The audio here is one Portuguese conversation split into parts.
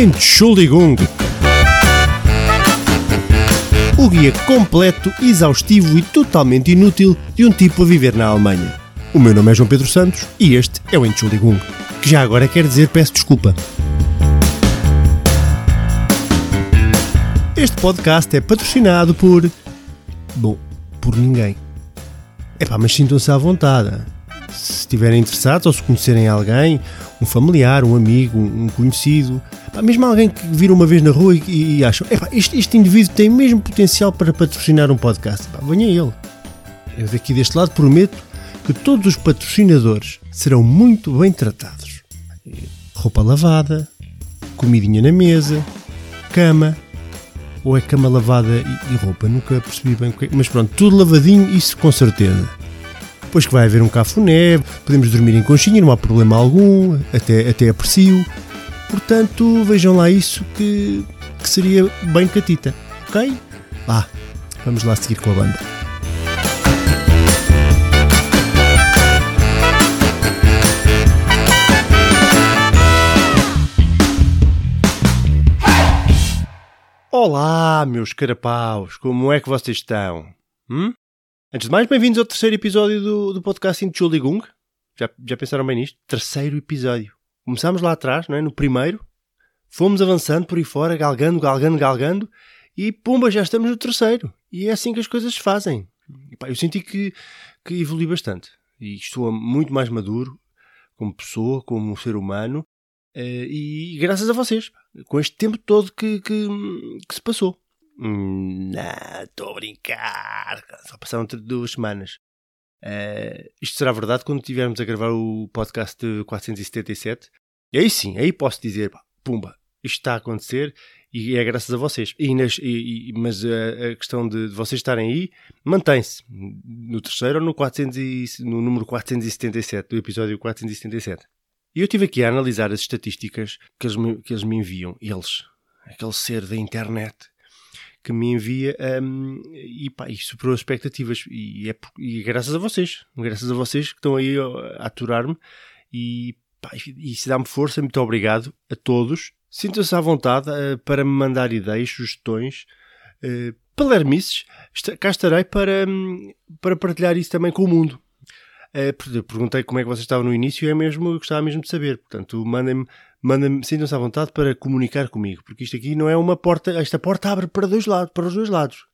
Entschuldigung. O guia completo, exaustivo e totalmente inútil de um tipo a viver na Alemanha. O meu nome é João Pedro Santos e este é o Entschuldigung, que já agora quer dizer peço desculpa. Este podcast é patrocinado por. Bom, por ninguém. Epá, mas sintam-se à vontade. Se estiverem interessados ou se conhecerem alguém, um familiar, um amigo, um conhecido, mesmo alguém que viram uma vez na rua e, e acham, este, este indivíduo tem mesmo potencial para patrocinar um podcast, epá, venha ele. Eu daqui deste lado prometo que todos os patrocinadores serão muito bem tratados. Roupa lavada, comidinha na mesa, cama, ou é cama lavada e roupa? Nunca percebi bem o que é. Mas pronto, tudo lavadinho, isso com certeza. Depois que vai haver um cafuné, podemos dormir em conchinha, não há problema algum, até, até aprecio. Portanto, vejam lá isso que, que seria bem catita, ok? Vá, vamos lá seguir com a banda. Olá, meus carapaus, como é que vocês estão? Hum? Antes de mais, bem-vindos ao terceiro episódio do, do podcast Entschuldigung. Já, já pensaram bem nisto? Terceiro episódio. Começámos lá atrás, não é? No primeiro. Fomos avançando por aí fora, galgando, galgando, galgando. E pumba, já estamos no terceiro. E é assim que as coisas se fazem. E, pá, eu senti que, que evolui bastante. E estou muito mais maduro como pessoa, como ser humano. Uh, e graças a vocês, com este tempo todo que, que, que se passou. Hum, não, estou a brincar. Só passaram duas semanas. Uh, isto será verdade quando estivermos a gravar o podcast de 477. E aí sim, aí posso dizer, pumba, isto está a acontecer e é graças a vocês. E nas, e, e, mas a, a, questão de, de, vocês estarem aí mantém-se no terceiro ou no, 400 e, no número 477, do episódio 477. E eu estive aqui a analisar as estatísticas que eles me, que eles me enviam, eles, aquele ser da internet que me envia um, e, pá, superou as expectativas. E é, e graças a vocês, graças a vocês que estão aí a aturar-me e, pá, e se dá-me força. Muito obrigado a todos. Sintam-se à vontade uh, para me mandar ideias, sugestões, uh, palermices. Cá estarei para, um, para partilhar isso também com o mundo. Uh, perguntei como é que vocês estavam no início e é mesmo, eu gostava mesmo de saber. Portanto, mandem-me, mandem sintam-se à vontade para comunicar comigo, porque isto aqui não é uma porta, esta porta abre para dois lados, para os dois lados.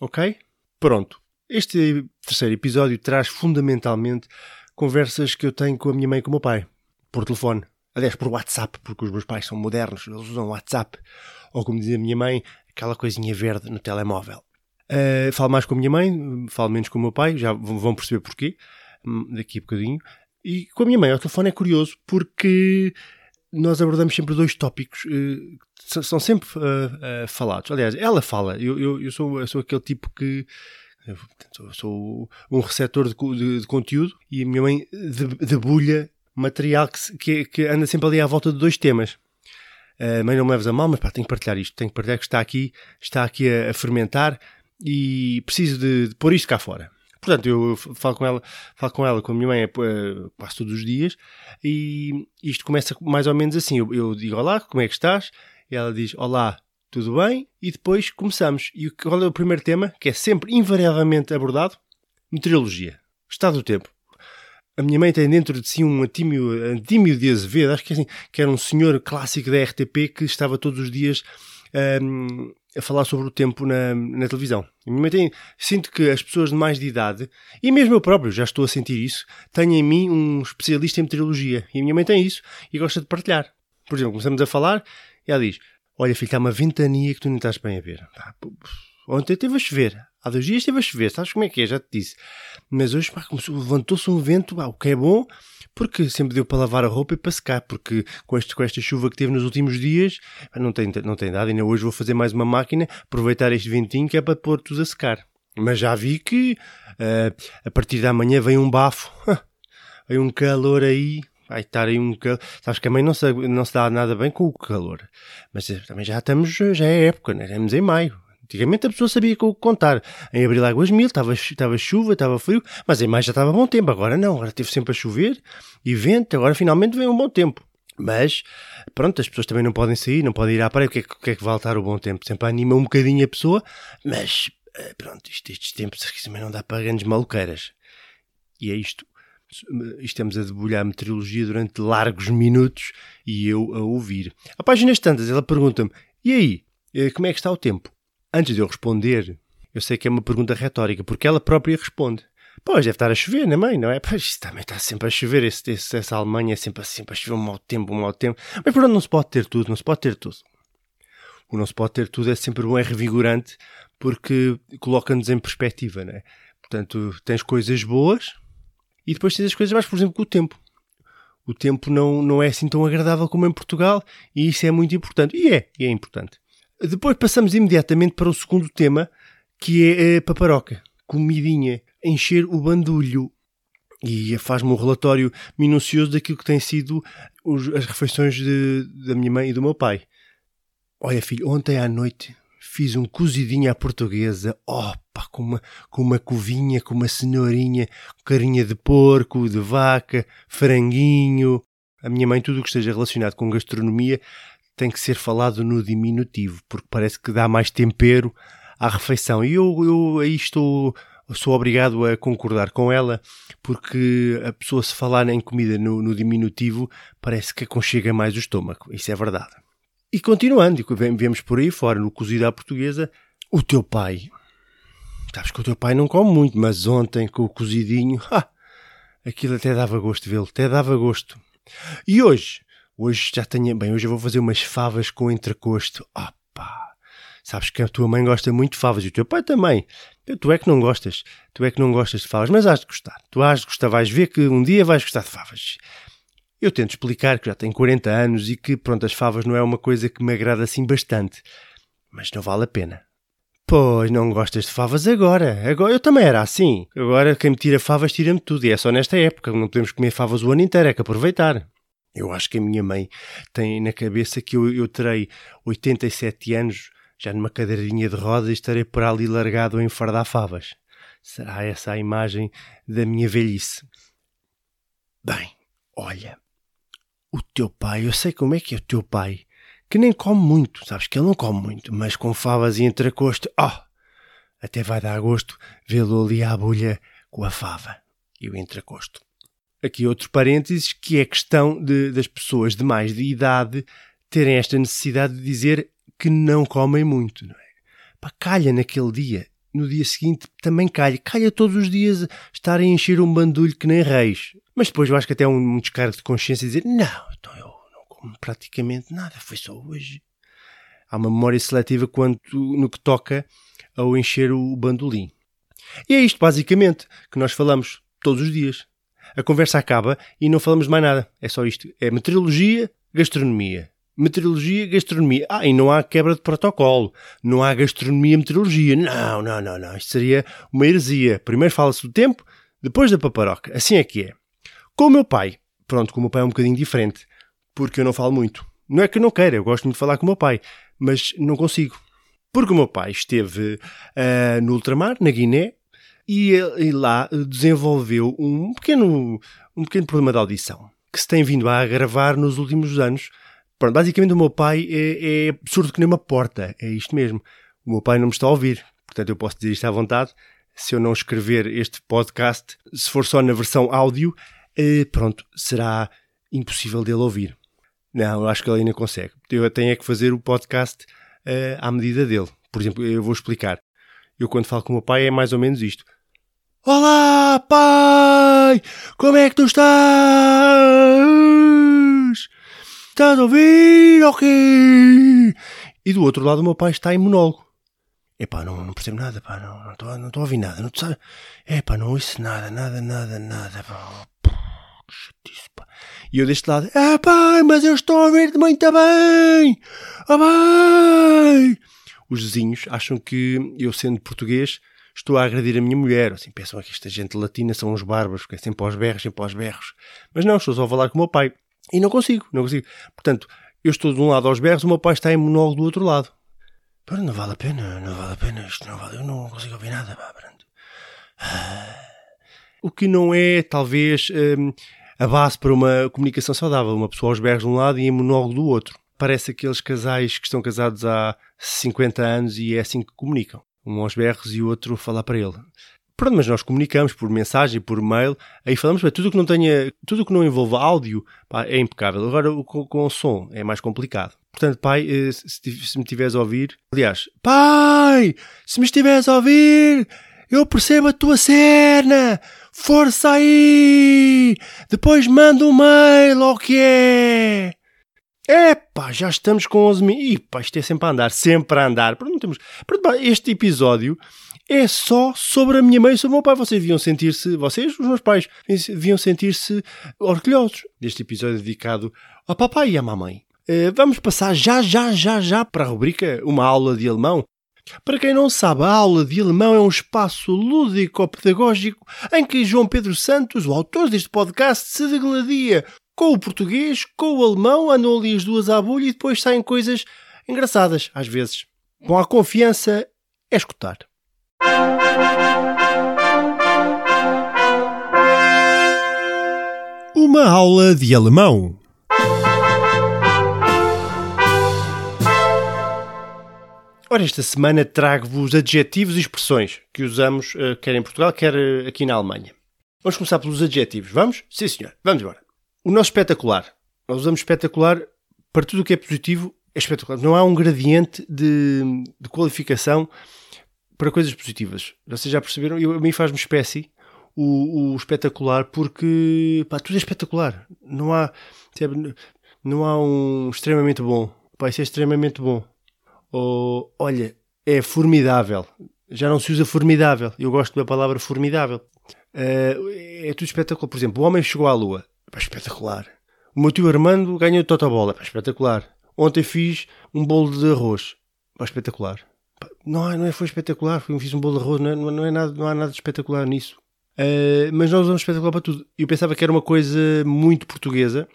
Ok? Pronto. Este terceiro episódio traz fundamentalmente conversas que eu tenho com a minha mãe e com o meu pai, por telefone. Aliás, por WhatsApp, porque os meus pais são modernos, eles usam WhatsApp. Ou como dizia a minha mãe, aquela coisinha verde no telemóvel. Uh, falo mais com a minha mãe, falo menos com o meu pai, já vão perceber porquê. Daqui a bocadinho. E com a minha mãe ao telefone é curioso porque nós abordamos sempre dois tópicos uh, são sempre uh, uh, falados. Aliás, ela fala. Eu, eu, eu, sou, eu sou aquele tipo que. Eu sou um receptor de, de, de, conteúdo e a minha mãe debulha material que, que, que, anda sempre ali à volta de dois temas. Uh, mãe, não me leves a mal, mas pá, tenho que partilhar isto. Tenho que partilhar que está aqui, está aqui a, a fermentar e preciso de, de pôr isto cá fora. Portanto, eu falo com ela, falo com ela, com a minha mãe, é, quase todos os dias, e isto começa mais ou menos assim. Eu, eu, digo olá, como é que estás? E ela diz olá, tudo bem? E depois começamos. E qual é o primeiro tema, que é sempre invariavelmente abordado? Meteorologia. Estado do tempo. A minha mãe tem dentro de si um Antímio, Antímio de Azevedo, acho que, é assim, que era um senhor clássico da RTP que estava todos os dias um, a falar sobre o tempo na, na televisão. Tem, sinto que as pessoas de mais de idade, e mesmo eu próprio já estou a sentir isso, têm em mim um especialista em meteorologia. E a minha mãe tem isso e gosta de partilhar. Por exemplo, começamos a falar e ela diz: Olha, filho, está uma ventania que tu não estás bem a ver. Ontem esteve a chover. Há dois dias esteve a chover. Sabes como é que é? Já te disse. Mas hoje levantou-se um vento, pá, o que é bom porque sempre deu para lavar a roupa e para secar, porque com, este, com esta chuva que teve nos últimos dias, não tem, não tem nada, ainda hoje vou fazer mais uma máquina, aproveitar este ventinho que é para pôr tudo a secar. Mas já vi que uh, a partir da manhã vem um bafo, vem um calor aí, vai estar aí um calor. Sabes que a mãe não se, não se dá nada bem com o calor, mas eh, também já estamos, já é época, né? estamos em maio. Antigamente a pessoa sabia com o que contar. Em abril águas mil, estava, estava chuva, estava frio, mas em maio já estava bom tempo. Agora não, agora teve sempre a chover e vento, agora finalmente vem um bom tempo. Mas, pronto, as pessoas também não podem sair, não podem ir à praia. O que é que, é que vai estar o bom tempo? Sempre anima um bocadinho a pessoa, mas, eh, pronto, isto, estes tempos também não dá para grandes maluqueiras. E é isto. Estamos a debulhar a meteorologia durante largos minutos e eu a ouvir. A páginas tantas, ela pergunta-me: e aí, eh, como é que está o tempo? Antes de eu responder, eu sei que é uma pergunta retórica, porque ela própria responde. Pois, deve estar a chover na mãe, não é? Pois, também está sempre a chover. Esse, esse, essa Alemanha é sempre, sempre a chover um mau tempo, um mau tempo. Mas pronto, não se pode ter tudo, não se pode ter tudo. O não se pode ter tudo é sempre bom, é revigorante, porque coloca-nos em perspectiva, não é? Portanto, tens coisas boas e depois tens as coisas mais, por exemplo, com o tempo. O tempo não, não é assim tão agradável como em Portugal e isso é muito importante. E é, e é importante. Depois passamos imediatamente para o segundo tema, que é a paparoca, comidinha, encher o bandulho. E faz-me um relatório minucioso daquilo que têm sido os, as refeições de, da minha mãe e do meu pai. Olha, filho, ontem à noite fiz um cozidinho à portuguesa, opa, com uma, com uma covinha, com uma cenourinha, carinha de porco, de vaca, franguinho. A minha mãe, tudo o que esteja relacionado com gastronomia, tem que ser falado no diminutivo, porque parece que dá mais tempero à refeição. E eu, eu aí estou, sou obrigado a concordar com ela, porque a pessoa se falar em comida no, no diminutivo parece que aconchega mais o estômago. Isso é verdade. E continuando, vemos por aí fora, no cozido à portuguesa, o teu pai. Sabes que o teu pai não come muito, mas ontem com o cozidinho, ha, aquilo até dava gosto vê-lo, até dava gosto. E hoje, hoje já tenho, bem, hoje eu vou fazer umas favas com entrecosto. Opa! Sabes que a tua mãe gosta muito de favas e o teu pai também. Tu é que não gostas. Tu é que não gostas de favas, mas has de gostar. Tu has de gostar, vais ver que um dia vais gostar de favas. Eu tento explicar que já tenho 40 anos e que, pronto, as favas não é uma coisa que me agrada assim bastante. Mas não vale a pena. Pois, não gostas de favas agora. Agora eu também era assim. Agora quem me tira favas tira-me tudo. E é só nesta época. Não podemos comer favas o ano inteiro, é que aproveitar. Eu acho que a minha mãe tem na cabeça que eu, eu terei 87 anos já numa cadeirinha de rodas e estarei por ali largado a enfardar favas. Será essa a imagem da minha velhice? Bem, olha, o teu pai, eu sei como é que é o teu pai, que nem come muito, sabes que ele não come muito, mas com favas e entrecosto, oh, até vai dar gosto vê-lo ali à bolha com a fava e o entrecosto. Aqui outro parênteses, que é a questão de, das pessoas de mais de idade terem esta necessidade de dizer que não comem muito, não é? Pá, calha naquele dia. No dia seguinte também calha. Calha todos os dias estarem a encher um bandulho que nem reis. Mas depois eu acho que até um, um descargo de consciência dizer não, então eu não como praticamente nada, foi só hoje. Há uma memória seletiva quanto no que toca ao encher o bandolim. E é isto, basicamente, que nós falamos todos os dias. A conversa acaba e não falamos mais nada. É só isto. É meteorologia, gastronomia meteorologia, gastronomia. Ah, e não há quebra de protocolo. Não há gastronomia, meteorologia. Não, não, não, não. Isto seria uma heresia. Primeiro fala-se do tempo, depois da paparoca. Assim é que é. Com o meu pai, pronto, com o meu pai é um bocadinho diferente, porque eu não falo muito. Não é que eu não queira, eu gosto muito de falar com o meu pai, mas não consigo. Porque o meu pai esteve uh, no ultramar, na Guiné, e, e lá desenvolveu um pequeno, um pequeno problema de audição que se tem vindo a agravar nos últimos anos Pronto, basicamente o meu pai é, é absurdo que nem uma porta. É isto mesmo. O meu pai não me está a ouvir. Portanto, eu posso dizer isto à vontade. Se eu não escrever este podcast, se for só na versão áudio, eh, pronto, será impossível dele ouvir. Não, eu acho que ele ainda consegue. Eu tenho é que fazer o podcast eh, à medida dele. Por exemplo, eu vou explicar. Eu quando falo com o meu pai é mais ou menos isto. Olá, pai! Como é que tu estás? Estás a ouvir? Ok. E do outro lado o meu pai está em monólogo. Epá, não, não percebo nada, pá, não, não estou não a ouvir nada, não sabe? Epá, não ouço nada, nada, nada, nada, pá. Chatice, pá. E eu deste lado, ah pai, mas eu estou a ouvir-te muito bem! Ah bem! Os vizinhos acham que eu, sendo português, estou a agredir a minha mulher. Assim, pensam que esta gente latina são uns bárbaros, porque é sempre aos berros, sempre aos berros. Mas não, estou só a falar com o meu pai. E não consigo, não consigo. Portanto, eu estou de um lado aos berros, o meu pai está em monólogo do outro lado. Pronto, não vale a pena, não vale a pena, isto não vale, eu não consigo ouvir nada, pá, pronto. O que não é, talvez, hum, a base para uma comunicação saudável. Uma pessoa aos berros de um lado e em monólogo do outro. Parece aqueles casais que estão casados há 50 anos e é assim que comunicam. Um aos berros e o outro falar para ele. Pronto, mas nós comunicamos por mensagem, por mail, aí falamos, tudo que não tenha, tudo que não envolva áudio pá, é impecável. Agora com, com o som é mais complicado. Portanto, pai, eh, se, se me estiveres a ouvir, aliás, pai, se me estiveres a ouvir, eu percebo a tua cena, força aí, depois manda um mail, o que é? Epá, já estamos com 11 mil. Ih, pá, isto é sempre a andar, sempre a andar. Pronto, este episódio é só sobre a minha mãe e sobre o meu pai. Vocês deviam sentir-se, vocês, os meus pais, deviam sentir-se orgulhosos deste episódio dedicado ao papai e à mamãe. Uh, vamos passar já, já, já, já para a rubrica Uma Aula de Alemão. Para quem não sabe, a aula de alemão é um espaço lúdico-pedagógico em que João Pedro Santos, o autor deste podcast, se degladia com o português, com o alemão, andam ali as duas à bulha e depois saem coisas engraçadas, às vezes. Com a confiança é escutar. Uma aula de alemão. Ora, esta semana trago-vos adjetivos e expressões que usamos uh, quer em Portugal, quer uh, aqui na Alemanha. Vamos começar pelos adjetivos, vamos? Sim, senhor. Vamos embora. O nosso espetacular. Nós usamos espetacular para tudo o que é positivo, é espetacular. Não há um gradiente de, de qualificação para coisas positivas. Vocês já perceberam? Eu, a mim faz-me espécie o, o, espetacular porque pá, tudo é espetacular. Não há, sabe, não há um extremamente bom. Pá, isso é extremamente bom. Ou, olha, é formidável. Já não se usa formidável. Eu gosto da palavra formidável. Uh, é tudo espetacular. Por exemplo, o homem chegou à lua. Pá, espetacular. O meu tio Armando ganhou totobola. Pá, espetacular. Ontem fiz um bolo de arroz. Pá, espetacular. Não, não é, foi espetacular, foi, fiz um bolo de arroz, não, é, não, é nada, não há nada de espetacular nisso. Uh, mas nós usamos espetacular para tudo. Eu pensava que era uma coisa muito portuguesa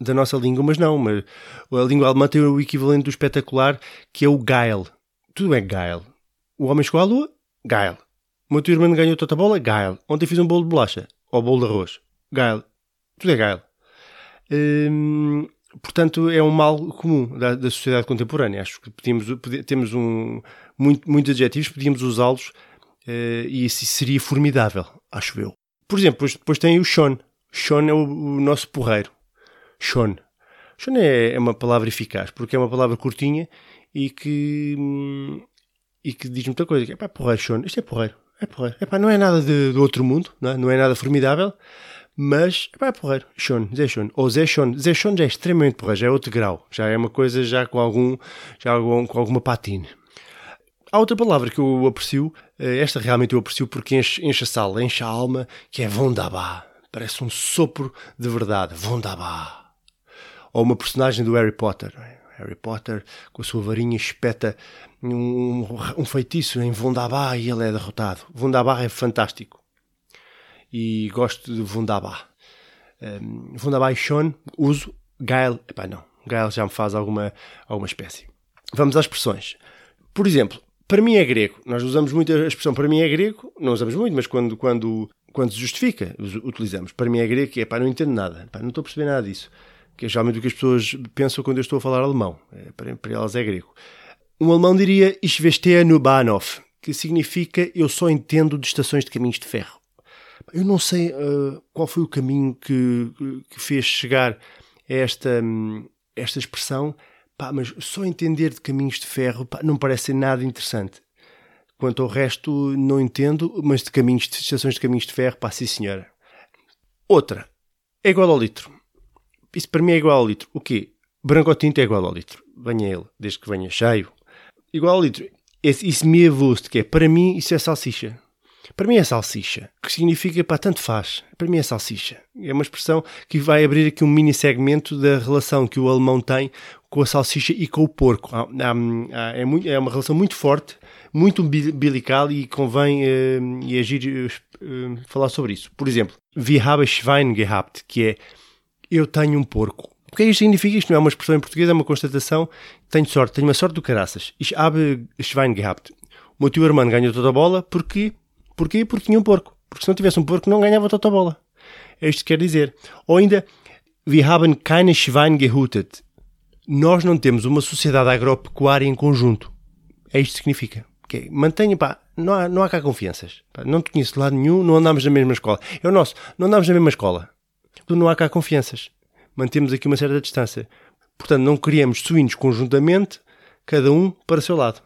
da nossa língua, mas não. Mas a língua alemã tem o equivalente do espetacular, que é o geil. Tudo é geil. O homem chegou à lua, geil. O meu tio irmão ganhou toda a bola, geil. Ontem fiz um bolo de bolacha, ou bolo de arroz, geil. Tudo é geil. Hum, portanto, é um mal comum da, da sociedade contemporânea. Acho que podíamos, temos um, muito, muitos adjetivos, podíamos usá-los uh, e isso seria formidável, acho eu. Por exemplo, depois, depois tem o Sean. Sean é o, o nosso porreiro. Sean. Sean é, é, uma palavra eficaz, porque é uma palavra curtinha e que, e que diz muita coisa. É pá, porreiro, Sean. Isto é porreiro. É porreiro. É pá, não é nada de, do outro mundo, não é? não é nada formidável, mas pá, é porreiro. Zé Sean. Ou Zé Sean já é extremamente porreiro, já é outro grau. Já é uma coisa já com algum, já com alguma patina. Há outra palavra que eu aprecio, eh, esta realmente eu aprecio porque enche, enche a sala, enche a alma, que é Vondabá. Parece um sopro de verdade. Vondabá. Ou uma personagem do Harry Potter. É? Harry Potter, com a sua varinha, espeta um, um feitiço em Vondabá e ele é derrotado. Vondabá é fantástico. E gosto de Vondabá. Um, Vondabá e Sean, uso. Gael, epá, não. Gael já me faz alguma, alguma espécie. Vamos às expressões. Por exemplo, para mim é grego. Nós usamos muito a expressão para mim é grego, não usamos muito, mas quando, quando, quando se justifica, utilizamos. Para mim é grego e é pá, não entendo nada, não estou a perceber nada disso. Que é geralmente o que as pessoas pensam quando eu estou a falar alemão. É, para, para elas é grego. Um alemão diria Ich verstehe nur Bahnhof, que significa eu só entendo de estações de caminhos de ferro. Eu não sei uh, qual foi o caminho que, que fez chegar a esta, hum, esta expressão, Pá, mas só entender de caminhos de ferro pá, não parece nada interessante. Quanto ao resto, não entendo, mas de caminhos de estações de caminhos de ferro, pá, sim senhora. Outra, é igual ao litro. Isso para mim é igual ao litro. O quê? Branco ou tinto é igual ao litro. Venha ele, desde que venha cheio. Igual ao litro. Esse, isso me avusto, que é, para mim, isso é salsicha. Para mim é salsicha, que significa, pá, tanto faz. Para mim é salsicha. É uma expressão que vai abrir aqui um mini segmento da relação que o alemão tem com a salsicha e com o porco. É, é, uma relação muito forte, muito umbilical e convém uh, e agir, uh, falar sobre isso. Por exemplo, wir haben Schwein gehabt, que é eu tenho um porco. O que é isto significa? Isto não é uma expressão em português, é uma constatação. Tenho sorte, tenho uma sorte do caraças. Ich habe Schwein gehabt. O meu tio Armando ganhou toda a bola porque Porquê? Porque tinha um porco. Porque se não tivesse um porco não ganhava toda a bola. É isto que quer dizer. Ou ainda, wir haben keine Schwein gehütet. Nós não temos uma sociedade agropecuária em conjunto. É isto que significa. Okay. Mantenha, pá, não há, não há cá confianças. Pá, não te conheço de lado nenhum, não andamos na mesma escola. É o nosso, não andamos na mesma escola. Não há cá confianças. Mantemos aqui uma certa distância. Portanto, não criamos suínos conjuntamente, cada um para o seu lado.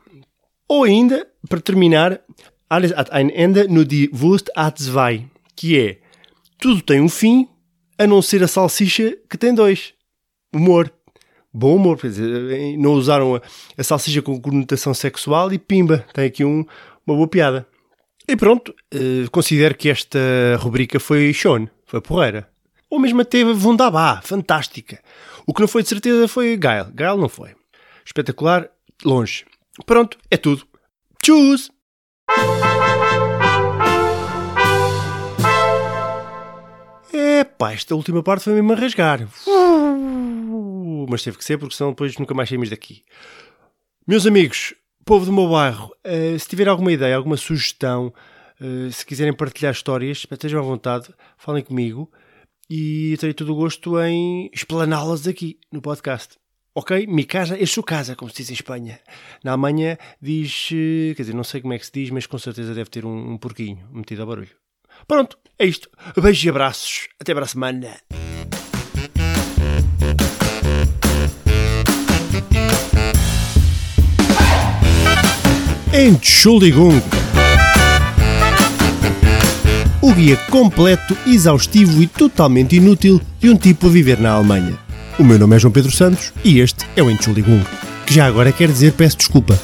Ou ainda, para terminar, alles hat ein Ende, nur die Wurst hat zwei, que é tudo tem um fim, a não ser a salsicha que tem dois. Humor. Bom humor, não usaram a, a salsicha com conotação sexual e pimba, tem aqui um, uma boa piada. E pronto, eh, considero que esta rubrica foi Sean, foi porreira. Ou mesmo teve Vundabá, fantástica. O que não foi de certeza foi Gael. Gael não foi. Espetacular, longe. Pronto, é tudo. Tchus! Epá, esta última parte foi mesmo a rasgar. Uh, mas teve que ser, porque senão depois nunca mais saímos daqui. Meus amigos, povo do meu bairro, uh, se tiver alguma ideia, alguma sugestão, uh, se quiserem partilhar histórias, estejam à vontade, falem comigo e terei todo o gosto em explaná-las aqui no podcast. Ok? Mi casa é sua casa, como se diz em Espanha. Na Alemanha diz, eh, quer dizer, não sei como é que se diz, mas com certeza deve ter um, um porquinho metido a barulho. Pronto, é isto. Beijos e abraços. Até para a semana. Entschuldigung. O guia completo, exaustivo e totalmente inútil de um tipo a viver na Alemanha. O meu nome é João Pedro Santos e este é o Entschuldigung, que já agora quer dizer peço desculpa.